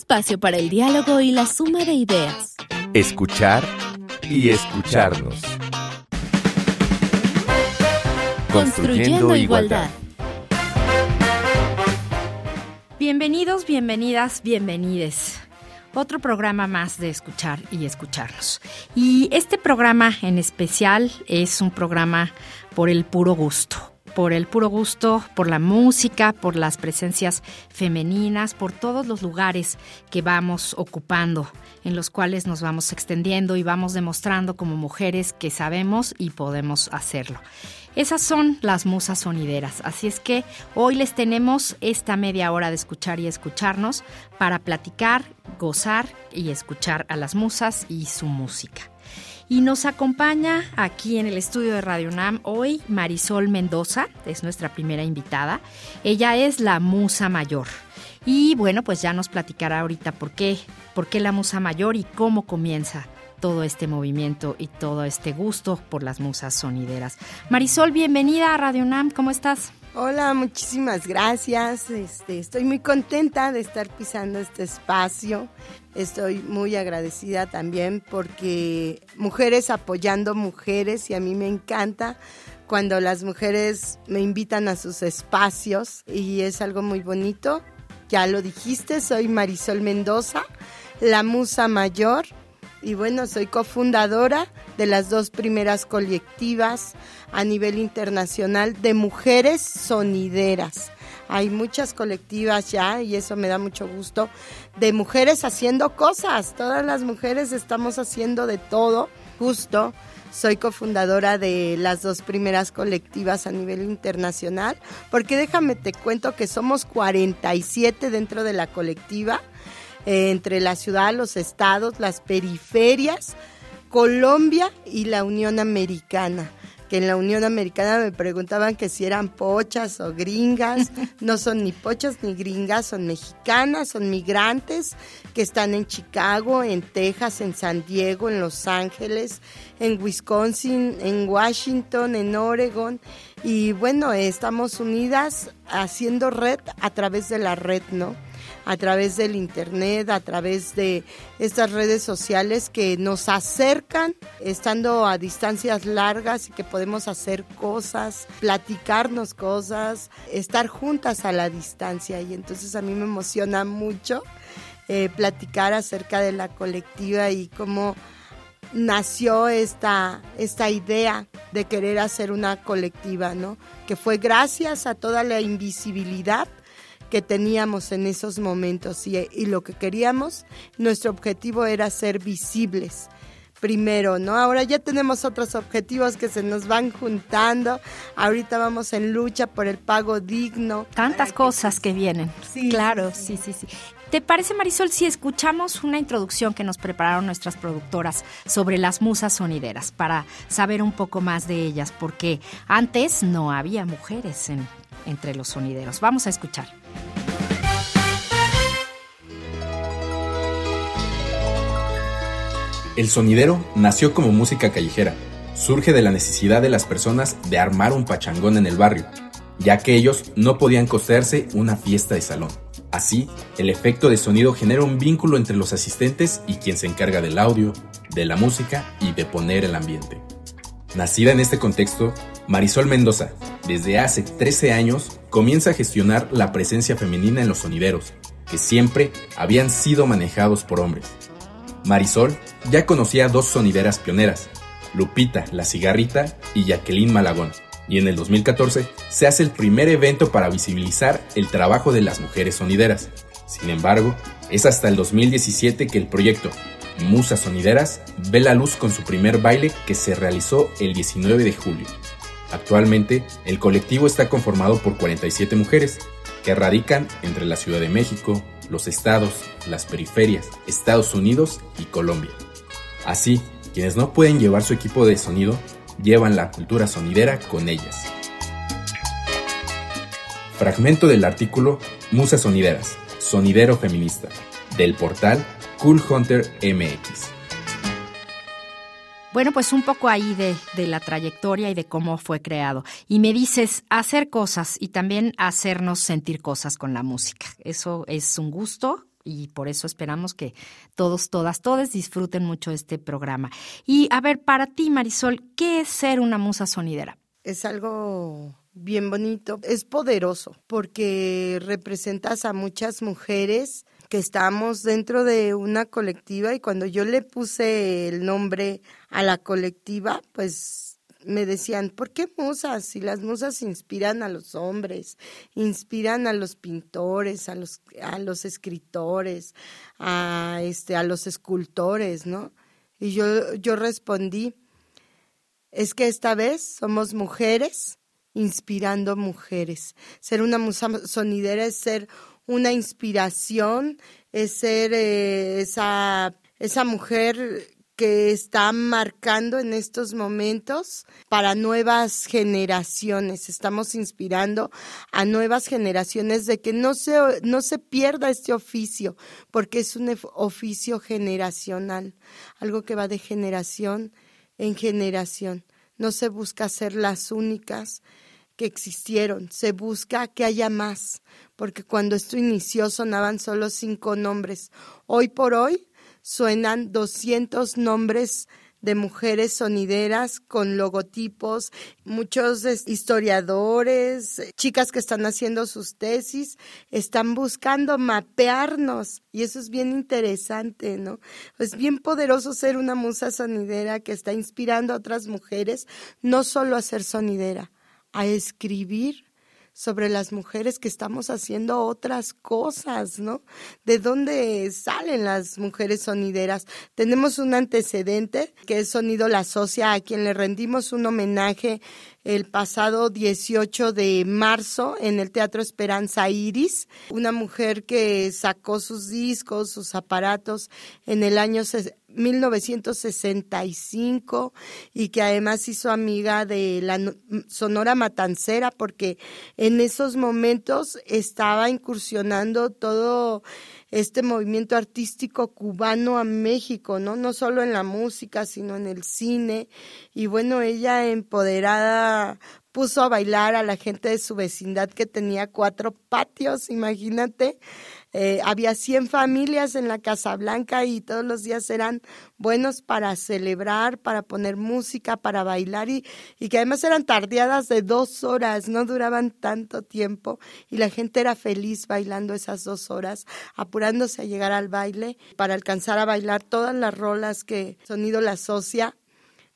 espacio para el diálogo y la suma de ideas. Escuchar y escucharnos. Construyendo igualdad. Bienvenidos, bienvenidas, bienvenides. Otro programa más de escuchar y escucharnos. Y este programa en especial es un programa por el puro gusto por el puro gusto, por la música, por las presencias femeninas, por todos los lugares que vamos ocupando, en los cuales nos vamos extendiendo y vamos demostrando como mujeres que sabemos y podemos hacerlo. Esas son las musas sonideras, así es que hoy les tenemos esta media hora de escuchar y escucharnos para platicar, gozar y escuchar a las musas y su música. Y nos acompaña aquí en el estudio de Radio Nam hoy Marisol Mendoza, es nuestra primera invitada. Ella es la musa mayor. Y bueno, pues ya nos platicará ahorita por qué, por qué la musa mayor y cómo comienza todo este movimiento y todo este gusto por las musas sonideras. Marisol, bienvenida a Radio Nam, ¿cómo estás? Hola, muchísimas gracias. Este, estoy muy contenta de estar pisando este espacio. Estoy muy agradecida también porque mujeres apoyando mujeres y a mí me encanta cuando las mujeres me invitan a sus espacios y es algo muy bonito. Ya lo dijiste, soy Marisol Mendoza, la musa mayor y bueno, soy cofundadora de las dos primeras colectivas a nivel internacional de mujeres sonideras. Hay muchas colectivas ya y eso me da mucho gusto de mujeres haciendo cosas. Todas las mujeres estamos haciendo de todo, justo. Soy cofundadora de las dos primeras colectivas a nivel internacional, porque déjame te cuento que somos 47 dentro de la colectiva eh, entre la ciudad, los estados, las periferias, Colombia y la Unión Americana que en la Unión Americana me preguntaban que si eran pochas o gringas. No son ni pochas ni gringas, son mexicanas, son migrantes que están en Chicago, en Texas, en San Diego, en Los Ángeles, en Wisconsin, en Washington, en Oregon. Y bueno, estamos unidas haciendo red a través de la red, ¿no? A través del Internet, a través de estas redes sociales que nos acercan estando a distancias largas y que podemos hacer cosas, platicarnos cosas, estar juntas a la distancia. Y entonces a mí me emociona mucho eh, platicar acerca de la colectiva y cómo nació esta, esta idea de querer hacer una colectiva, ¿no? Que fue gracias a toda la invisibilidad que teníamos en esos momentos y, y lo que queríamos, nuestro objetivo era ser visibles primero, ¿no? Ahora ya tenemos otros objetivos que se nos van juntando. Ahorita vamos en lucha por el pago digno. Tantas cosas que, vienen. Sí, claro, sí, sí, sí. ¿Te parece, Marisol, si escuchamos una introducción que nos prepararon nuestras productoras sobre las musas sonideras para saber un poco más de ellas? Porque antes no había mujeres en, entre los sonideros. Vamos a escuchar. El sonidero nació como música callejera. Surge de la necesidad de las personas de armar un pachangón en el barrio, ya que ellos no podían costearse una fiesta de salón. Así, el efecto de sonido genera un vínculo entre los asistentes y quien se encarga del audio, de la música y de poner el ambiente. Nacida en este contexto, Marisol Mendoza, desde hace 13 años, comienza a gestionar la presencia femenina en los sonideros, que siempre habían sido manejados por hombres. Marisol ya conocía dos sonideras pioneras, Lupita la Cigarrita y Jacqueline Malagón, y en el 2014 se hace el primer evento para visibilizar el trabajo de las mujeres sonideras. Sin embargo, es hasta el 2017 que el proyecto Musas Sonideras ve la luz con su primer baile que se realizó el 19 de julio. Actualmente, el colectivo está conformado por 47 mujeres que radican entre la Ciudad de México, los estados, las periferias, Estados Unidos y Colombia. Así, quienes no pueden llevar su equipo de sonido, llevan la cultura sonidera con ellas. Fragmento del artículo Musas Sonideras, Sonidero Feminista, del portal Cool Hunter MX. Bueno, pues un poco ahí de, de, la trayectoria y de cómo fue creado. Y me dices hacer cosas y también hacernos sentir cosas con la música. Eso es un gusto y por eso esperamos que todos, todas, todos disfruten mucho este programa. Y a ver, para ti, Marisol, ¿qué es ser una musa sonidera? Es algo bien bonito, es poderoso porque representas a muchas mujeres que estamos dentro de una colectiva y cuando yo le puse el nombre a la colectiva, pues me decían, ¿por qué musas? Si las musas inspiran a los hombres, inspiran a los pintores, a los, a los escritores, a, este, a los escultores, ¿no? Y yo, yo respondí, es que esta vez somos mujeres inspirando mujeres. Ser una musa sonidera es ser una inspiración, es ser eh, esa, esa mujer que está marcando en estos momentos para nuevas generaciones. Estamos inspirando a nuevas generaciones de que no se, no se pierda este oficio, porque es un oficio generacional, algo que va de generación en generación. No se busca ser las únicas que existieron, se busca que haya más, porque cuando esto inició sonaban solo cinco nombres. Hoy por hoy suenan 200 nombres de mujeres sonideras con logotipos, muchos historiadores, chicas que están haciendo sus tesis, están buscando mapearnos y eso es bien interesante, ¿no? Es bien poderoso ser una musa sonidera que está inspirando a otras mujeres no solo a ser sonidera, a escribir sobre las mujeres que estamos haciendo otras cosas, ¿no? ¿De dónde salen las mujeres sonideras? Tenemos un antecedente que es Sonido La Socia, a quien le rendimos un homenaje el pasado 18 de marzo en el Teatro Esperanza Iris, una mujer que sacó sus discos, sus aparatos en el año 1965 y que además hizo amiga de la Sonora Matancera porque en esos momentos estaba incursionando todo este movimiento artístico cubano a México, ¿no? No solo en la música, sino en el cine. Y bueno, ella empoderada puso a bailar a la gente de su vecindad que tenía cuatro patios, imagínate. Eh, había 100 familias en la Casa Blanca y todos los días eran buenos para celebrar, para poner música, para bailar y, y que además eran tardeadas de dos horas, no duraban tanto tiempo y la gente era feliz bailando esas dos horas, apurándose a llegar al baile para alcanzar a bailar todas las rolas que Sonido La Socia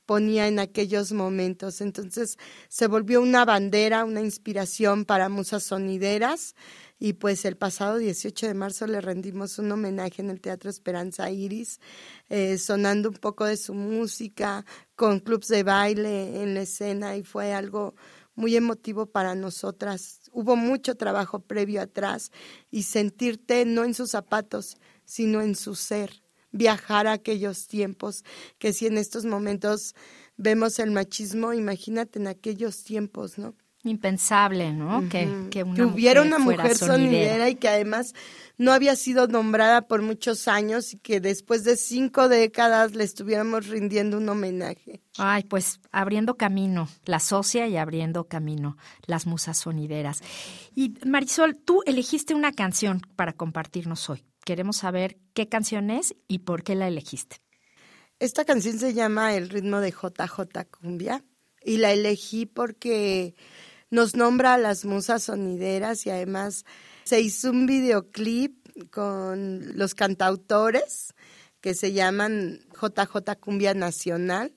ponía en aquellos momentos. Entonces se volvió una bandera, una inspiración para musas sonideras y pues el pasado 18 de marzo le rendimos un homenaje en el Teatro Esperanza Iris, eh, sonando un poco de su música, con clubs de baile en la escena y fue algo muy emotivo para nosotras. Hubo mucho trabajo previo atrás y sentirte no en sus zapatos, sino en su ser viajar a aquellos tiempos, que si en estos momentos vemos el machismo, imagínate en aquellos tiempos, ¿no? Impensable, ¿no? que, que, hubiera una mujer sonidera. y que además no había sido nombrada por muchos años y que después de cinco décadas le estuviéramos rindiendo un homenaje. Ay, pues abriendo camino, la socia y abriendo camino, las musas sonideras. Y Marisol, tú elegiste una canción para compartirnos hoy queremos saber qué canción es y por qué la elegiste. Esta canción se llama El ritmo de JJ Cumbia y la elegí porque nos nombra a las musas sonideras y además se hizo un videoclip con los cantautores que se llaman JJ Cumbia Nacional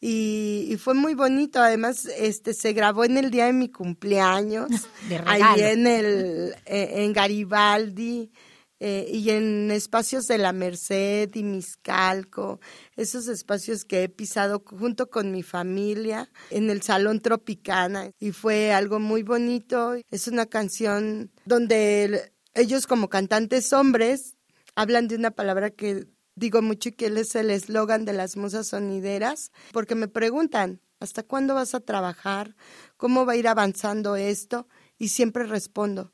y, fue muy bonito. Además, este se grabó en el día de mi cumpleaños, ahí en el eh, en Garibaldi. Eh, y en espacios de la Merced y Miscalco, esos espacios que he pisado junto con mi familia en el Salón Tropicana y fue algo muy bonito. Es una canción donde ellos como cantantes hombres hablan de una palabra que digo mucho y que es el eslogan de las musas sonideras, porque me preguntan, ¿hasta cuándo vas a trabajar? ¿Cómo va a ir avanzando esto? Y siempre respondo,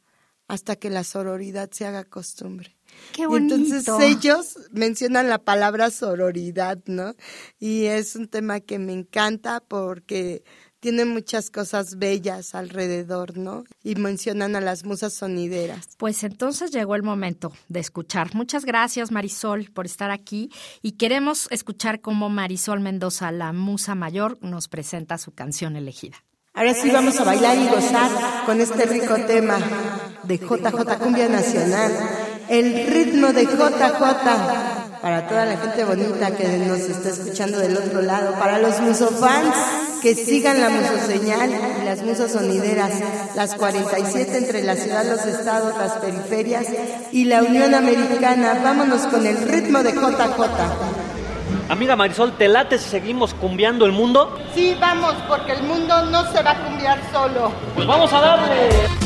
hasta que la sororidad se haga costumbre. Qué bonito. entonces ellos mencionan la palabra sororidad, ¿no? Y es un tema que me encanta porque tiene muchas cosas bellas alrededor, ¿no? Y mencionan a las musas sonideras. Pues entonces llegó el momento de escuchar. Muchas gracias Marisol por estar aquí y queremos escuchar cómo Marisol Mendoza, la musa mayor, nos presenta su canción elegida. Ahora sí vamos a bailar y gozar con este rico tema de JJ Cumbia Nacional, el ritmo de JJ para toda la gente bonita que nos está escuchando del otro lado, para los musofans que sigan la musoseñal y las musas sonideras, las 47 entre la ciudad, los estados, las periferias y la Unión Americana. Vámonos con el ritmo de JJ. Amiga Marisol, ¿te late si seguimos cumbiando el mundo? Sí, vamos, porque el mundo no se va a cumbiar solo. Pues vamos a darle.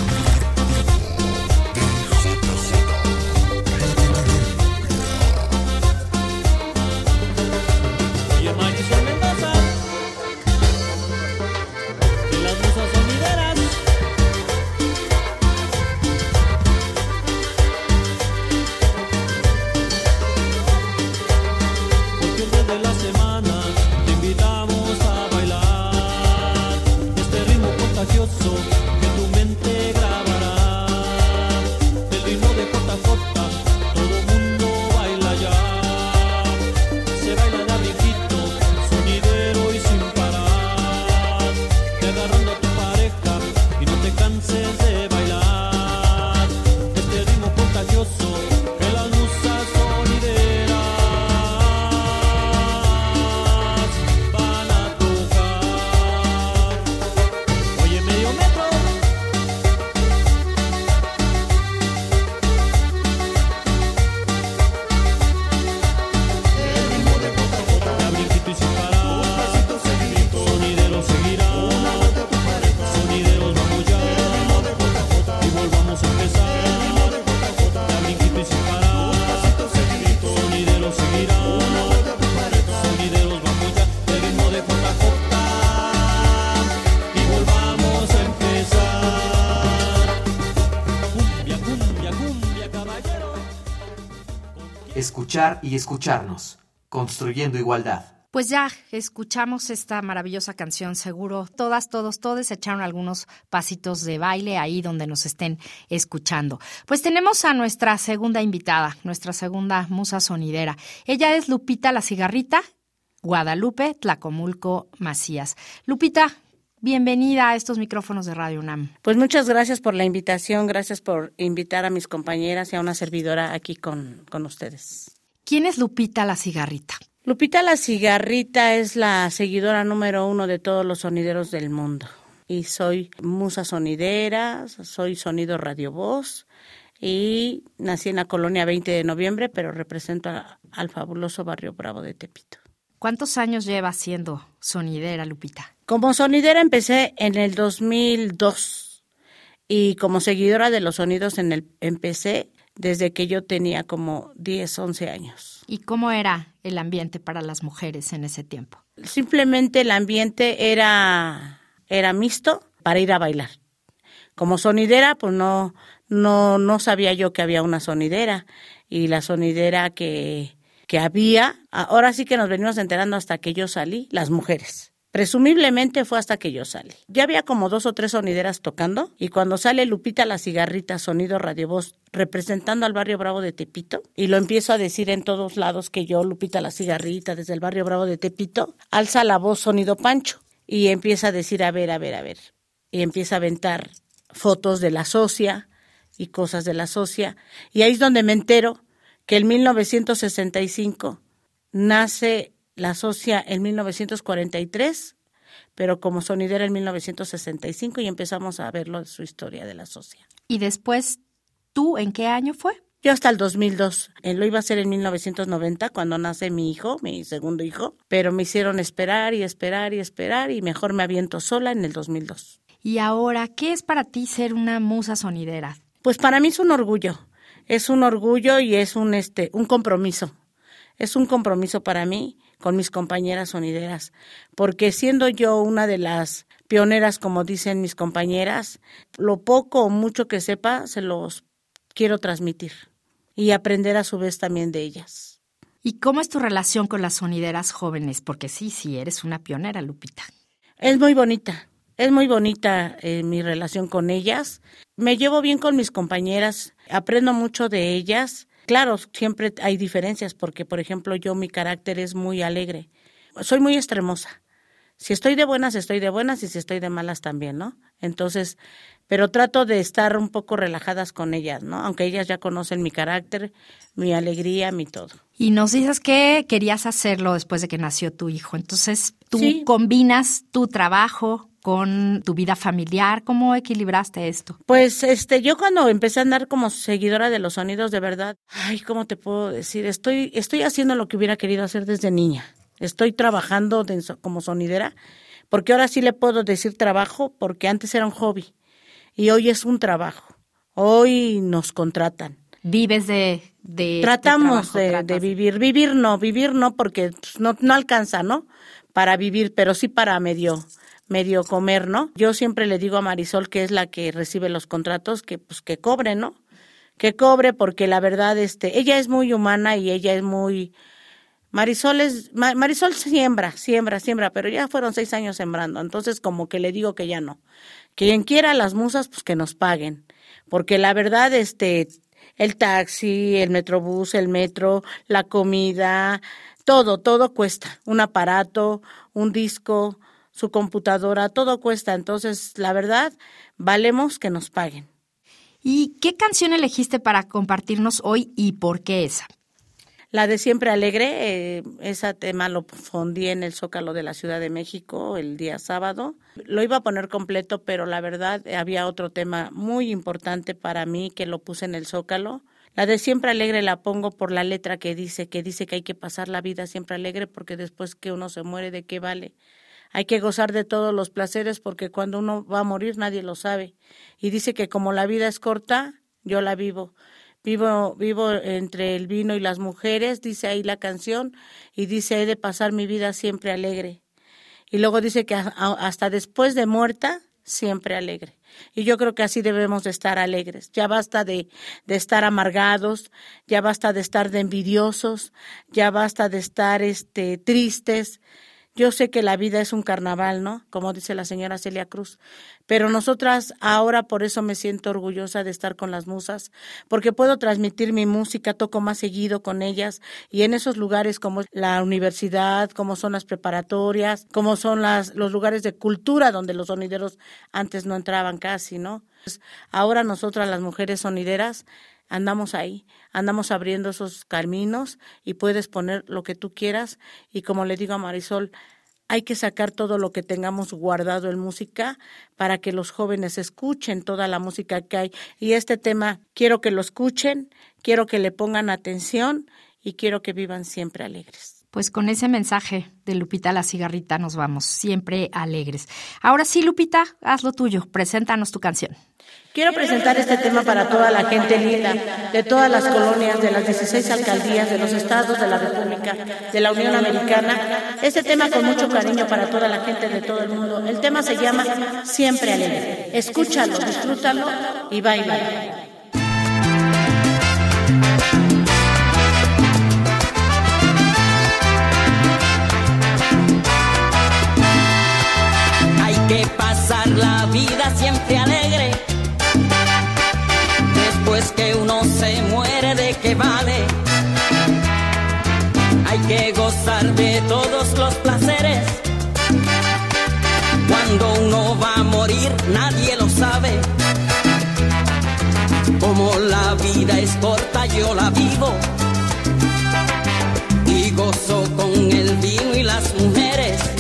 Y escucharnos, construyendo igualdad. Pues ya escuchamos esta maravillosa canción, seguro todas, todos, todos echaron algunos pasitos de baile ahí donde nos estén escuchando. Pues tenemos a nuestra segunda invitada, nuestra segunda musa sonidera. Ella es Lupita la Cigarrita, Guadalupe Tlacomulco Macías. Lupita, bienvenida a estos micrófonos de Radio UNAM. Pues muchas gracias por la invitación, gracias por invitar a mis compañeras y a una servidora aquí con, con ustedes. ¿Quién es Lupita la Cigarrita? Lupita la Cigarrita es la seguidora número uno de todos los sonideros del mundo. Y soy musa sonidera, soy sonido radio voz y nací en la colonia 20 de noviembre, pero represento al fabuloso barrio Bravo de Tepito. ¿Cuántos años lleva siendo sonidera, Lupita? Como sonidera empecé en el 2002 y como seguidora de los sonidos en el empecé desde que yo tenía como 10, 11 años. ¿Y cómo era el ambiente para las mujeres en ese tiempo? Simplemente el ambiente era, era mixto para ir a bailar. Como sonidera, pues no, no, no sabía yo que había una sonidera. Y la sonidera que, que había, ahora sí que nos venimos enterando hasta que yo salí, las mujeres. Presumiblemente fue hasta que yo salí. Ya había como dos o tres sonideras tocando y cuando sale Lupita la cigarrita, sonido radio voz, representando al barrio Bravo de Tepito, y lo empiezo a decir en todos lados que yo, Lupita la cigarrita, desde el barrio Bravo de Tepito, alza la voz sonido Pancho y empieza a decir, a ver, a ver, a ver, y empieza a aventar fotos de la socia y cosas de la socia, y ahí es donde me entero que en 1965 nace la socia en 1943, pero como sonidera en 1965 y empezamos a verlo su historia de la socia. ¿Y después tú en qué año fue? Yo hasta el 2002. Eh, lo iba a hacer en 1990 cuando nace mi hijo, mi segundo hijo, pero me hicieron esperar y esperar y esperar y mejor me aviento sola en el 2002. ¿Y ahora qué es para ti ser una musa sonidera? Pues para mí es un orgullo. Es un orgullo y es un este un compromiso. Es un compromiso para mí con mis compañeras sonideras, porque siendo yo una de las pioneras, como dicen mis compañeras, lo poco o mucho que sepa se los quiero transmitir y aprender a su vez también de ellas. ¿Y cómo es tu relación con las sonideras jóvenes? Porque sí, sí, eres una pionera, Lupita. Es muy bonita, es muy bonita eh, mi relación con ellas. Me llevo bien con mis compañeras, aprendo mucho de ellas. Claro, siempre hay diferencias porque, por ejemplo, yo mi carácter es muy alegre. Soy muy extremosa. Si estoy de buenas, estoy de buenas y si estoy de malas también, ¿no? Entonces, pero trato de estar un poco relajadas con ellas, ¿no? Aunque ellas ya conocen mi carácter, mi alegría, mi todo. Y nos dices que querías hacerlo después de que nació tu hijo. Entonces, tú combinas tu trabajo con tu vida familiar. ¿Cómo equilibraste esto? Pues este, yo cuando empecé a andar como seguidora de los sonidos de verdad, ay, ¿cómo te puedo decir? Estoy, estoy haciendo lo que hubiera querido hacer desde niña. Estoy trabajando como sonidera, porque ahora sí le puedo decir trabajo, porque antes era un hobby y hoy es un trabajo. Hoy nos contratan. Vives de... de Tratamos de, de, vivir. Vivir no, vivir no, porque no, no alcanza, ¿no? Para vivir, pero sí para medio medio comer, ¿no? Yo siempre le digo a Marisol, que es la que recibe los contratos, que pues que cobre, ¿no? Que cobre porque la verdad este ella es muy humana y ella es muy Marisol es, Marisol siembra, siembra, siembra, pero ya fueron seis años sembrando, entonces como que le digo que ya no. Quien quiera las musas, pues que nos paguen, porque la verdad, este, el taxi, el metrobús, el metro, la comida, todo, todo cuesta, un aparato, un disco, su computadora, todo cuesta, entonces la verdad, valemos que nos paguen. ¿Y qué canción elegiste para compartirnos hoy y por qué esa? La de Siempre Alegre, eh, ese tema lo fundí en el Zócalo de la Ciudad de México el día sábado. Lo iba a poner completo, pero la verdad había otro tema muy importante para mí que lo puse en el Zócalo. La de Siempre Alegre la pongo por la letra que dice, que dice que hay que pasar la vida siempre alegre porque después que uno se muere, ¿de qué vale? Hay que gozar de todos los placeres porque cuando uno va a morir nadie lo sabe. Y dice que como la vida es corta, yo la vivo. Vivo, vivo entre el vino y las mujeres, dice ahí la canción, y dice, he de pasar mi vida siempre alegre. Y luego dice que hasta después de muerta, siempre alegre. Y yo creo que así debemos de estar alegres. Ya basta de, de estar amargados, ya basta de estar de envidiosos, ya basta de estar este, tristes, yo sé que la vida es un carnaval, ¿no? Como dice la señora Celia Cruz. Pero nosotras ahora por eso me siento orgullosa de estar con las musas, porque puedo transmitir mi música, toco más seguido con ellas y en esos lugares como la universidad, como son las preparatorias, como son las, los lugares de cultura donde los sonideros antes no entraban casi, ¿no? ahora nosotras las mujeres sonideras andamos ahí, andamos abriendo esos caminos y puedes poner lo que tú quieras y como le digo a Marisol, hay que sacar todo lo que tengamos guardado en música para que los jóvenes escuchen toda la música que hay. Y este tema quiero que lo escuchen, quiero que le pongan atención y quiero que vivan siempre alegres. Pues con ese mensaje de Lupita la cigarrita nos vamos, siempre alegres. Ahora sí, Lupita, haz lo tuyo, preséntanos tu canción. Quiero presentar este tema para toda la gente linda de todas las colonias, de las 16 alcaldías, de los estados de la República, de la Unión Americana. Este tema con mucho cariño para toda la gente de todo el mundo. El tema se llama Siempre Alegre. Escúchalo, disfrútalo y baila. Hay la vida siempre alegre que uno se muere, ¿de qué vale? Hay que gozar de todos los placeres. Cuando uno va a morir, nadie lo sabe. Como la vida es corta, yo la vivo. Y gozo con el vino y las mujeres.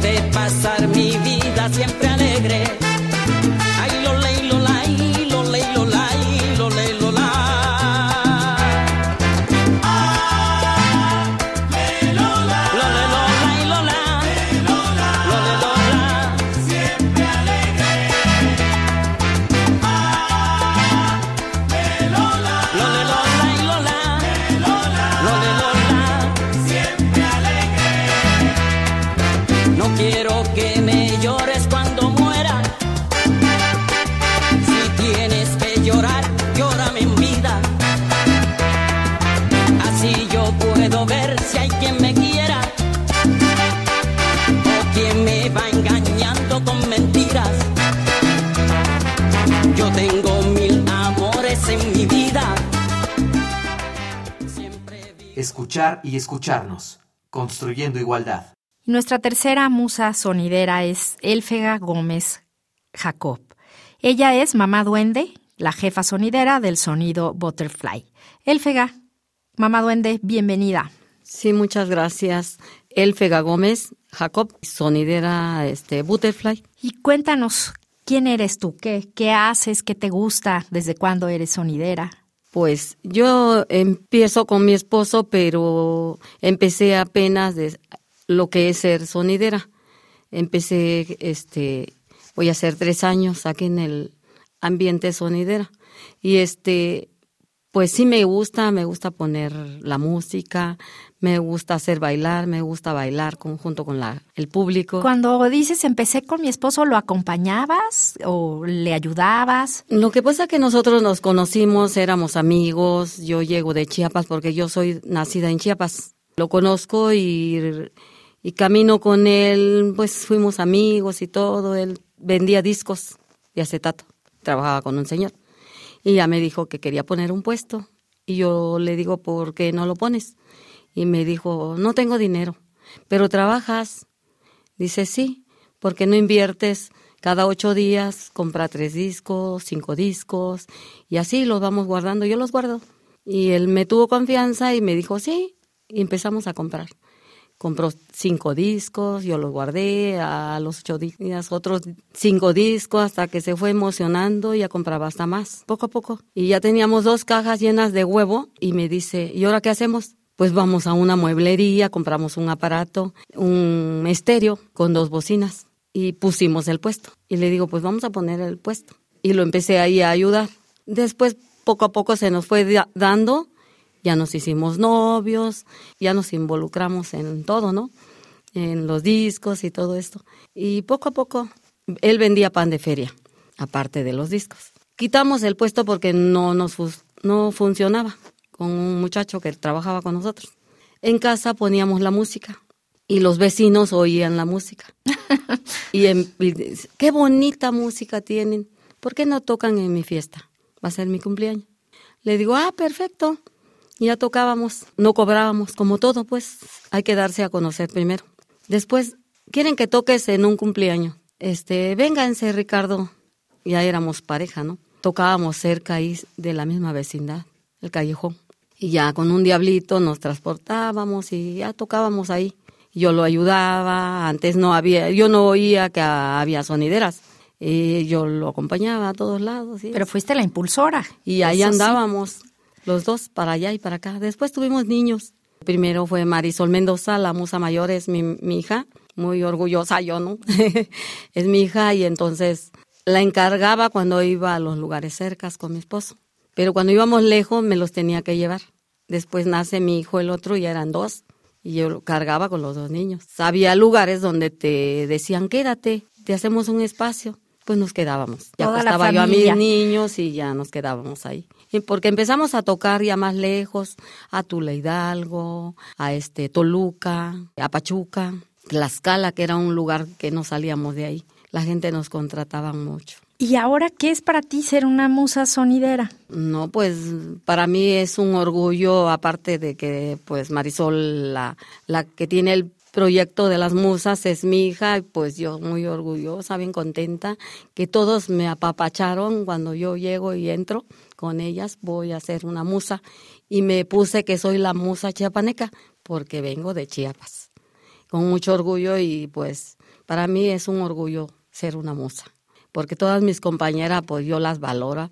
De pasar mi vida siempre alegre y escucharnos. Construyendo igualdad. Nuestra tercera musa sonidera es Elfega Gómez Jacob. Ella es mamá duende, la jefa sonidera del sonido Butterfly. Elfega, mamá duende, bienvenida. Sí, muchas gracias. Elfega Gómez Jacob, sonidera este, Butterfly. Y cuéntanos, ¿quién eres tú? ¿Qué, qué haces? ¿Qué te gusta? ¿Desde cuándo eres sonidera? Pues yo empiezo con mi esposo, pero empecé apenas de lo que es ser sonidera. Empecé, este, voy a hacer tres años aquí en el ambiente sonidera. Y este, pues sí me gusta, me gusta poner la música, me gusta hacer bailar, me gusta bailar junto con la, el público. Cuando dices empecé con mi esposo, ¿lo acompañabas o le ayudabas? Lo que pasa es que nosotros nos conocimos, éramos amigos, yo llego de Chiapas porque yo soy nacida en Chiapas. Lo conozco y y camino con él, pues fuimos amigos y todo. Él vendía discos de acetato, trabajaba con un señor. Y ya me dijo que quería poner un puesto. Y yo le digo, ¿por qué no lo pones? Y me dijo, no tengo dinero, pero trabajas. Dice, sí, porque no inviertes cada ocho días, compra tres discos, cinco discos, y así los vamos guardando. Yo los guardo. Y él me tuvo confianza y me dijo, sí, y empezamos a comprar compró cinco discos, yo los guardé, a los ocho días otros cinco discos hasta que se fue emocionando y ya compraba hasta más, poco a poco. Y ya teníamos dos cajas llenas de huevo y me dice, ¿y ahora qué hacemos? Pues vamos a una mueblería, compramos un aparato, un estéreo con dos bocinas y pusimos el puesto. Y le digo, pues vamos a poner el puesto. Y lo empecé ahí a ayudar. Después, poco a poco se nos fue dando ya nos hicimos novios, ya nos involucramos en todo, ¿no? En los discos y todo esto. Y poco a poco él vendía pan de feria, aparte de los discos. Quitamos el puesto porque no nos no funcionaba con un muchacho que trabajaba con nosotros. En casa poníamos la música y los vecinos oían la música. y, y qué bonita música tienen. ¿Por qué no tocan en mi fiesta? Va a ser mi cumpleaños. Le digo, ah, perfecto ya tocábamos, no cobrábamos, como todo, pues hay que darse a conocer primero. Después, quieren que toques en un cumpleaños. Este, vénganse, Ricardo. Ya éramos pareja, ¿no? Tocábamos cerca ahí de la misma vecindad, el callejón. Y ya con un diablito nos transportábamos y ya tocábamos ahí. Yo lo ayudaba, antes no había, yo no oía que había sonideras. Y yo lo acompañaba a todos lados. Pero fuiste la impulsora. Y ahí andábamos los dos para allá y para acá. Después tuvimos niños. Primero fue Marisol Mendoza, la musa mayor, es mi, mi hija, muy orgullosa yo, ¿no? es mi hija y entonces la encargaba cuando iba a los lugares cercas con mi esposo. Pero cuando íbamos lejos me los tenía que llevar. Después nace mi hijo, el otro, ya eran dos, y yo lo cargaba con los dos niños. Había lugares donde te decían, quédate, te hacemos un espacio. Pues nos quedábamos. Ya estaba yo a mis niños y ya nos quedábamos ahí porque empezamos a tocar ya más lejos, a Tula Hidalgo, a este Toluca, a Pachuca, Tlaxcala, que era un lugar que no salíamos de ahí. La gente nos contrataba mucho. ¿Y ahora qué es para ti ser una musa sonidera? No, pues para mí es un orgullo, aparte de que pues Marisol, la, la que tiene el proyecto de las musas es mi hija y pues yo muy orgullosa, bien contenta, que todos me apapacharon cuando yo llego y entro con ellas, voy a ser una musa. Y me puse que soy la musa chiapaneca porque vengo de Chiapas, con mucho orgullo y pues para mí es un orgullo ser una musa porque todas mis compañeras, pues yo las valoro.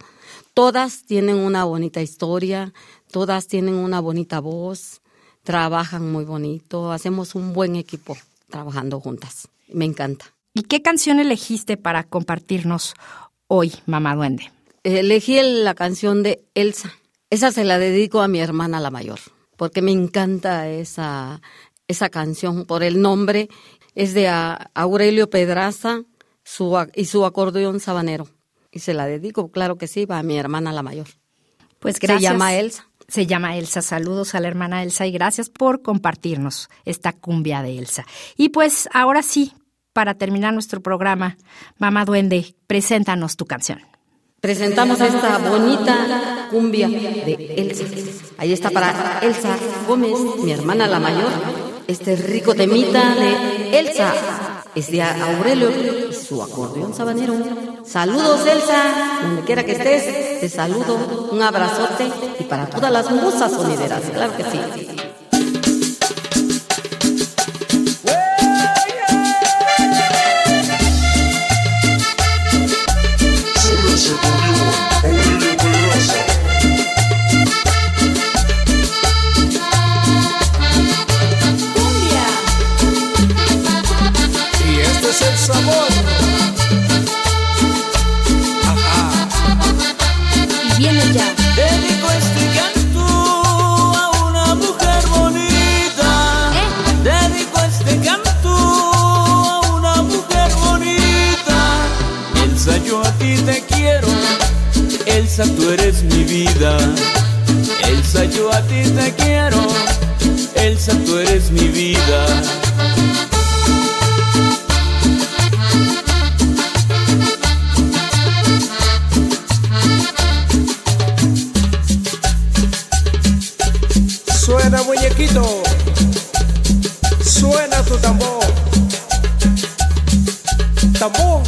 Todas tienen una bonita historia, todas tienen una bonita voz, trabajan muy bonito, hacemos un buen equipo trabajando juntas. Me encanta. ¿Y qué canción elegiste para compartirnos hoy, Mamá Duende? Elegí la canción de Elsa. Esa se la dedico a mi hermana la mayor, porque me encanta esa, esa canción por el nombre. Es de Aurelio Pedraza su, y su acordeón sabanero. Y se la dedico, claro que sí, va a mi hermana la mayor. Pues gracias. Se llama Elsa. Se llama Elsa. Saludos a la hermana Elsa y gracias por compartirnos esta cumbia de Elsa. Y pues ahora sí, para terminar nuestro programa, Mamá Duende, preséntanos tu canción. presentamos esta bonita cumbia de Elsa. Ahí está para Elsa Gómez, mi hermana la mayor, este rico temita de Elsa. Es de Aurelio su acordeón sabanero. Saludos Elsa, donde quiera que estés, te saludo, un abrazote y para todas las musas sonideras, claro que sí. Suena tu tambor. Tambor.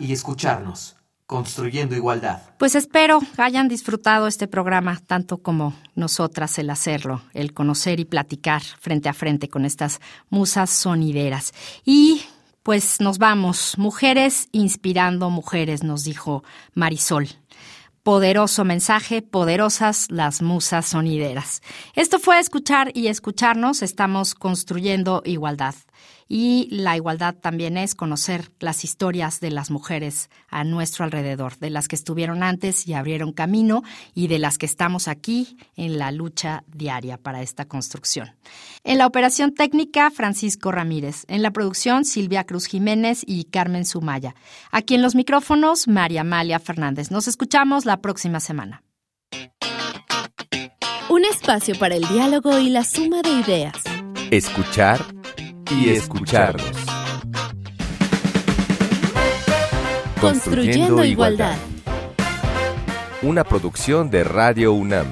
Y escucharnos, construyendo igualdad. Pues espero hayan disfrutado este programa tanto como nosotras el hacerlo, el conocer y platicar frente a frente con estas musas sonideras. Y pues nos vamos, mujeres inspirando mujeres, nos dijo Marisol. Poderoso mensaje, poderosas las musas sonideras. Esto fue escuchar y escucharnos, estamos construyendo igualdad. Y la igualdad también es conocer las historias de las mujeres a nuestro alrededor, de las que estuvieron antes y abrieron camino y de las que estamos aquí en la lucha diaria para esta construcción. En la operación técnica, Francisco Ramírez. En la producción, Silvia Cruz Jiménez y Carmen Sumaya. Aquí en los micrófonos, María Amalia Fernández. Nos escuchamos la próxima semana. Un espacio para el diálogo y la suma de ideas. Escuchar y escucharnos. Construyendo igualdad. Una producción de Radio UNAM.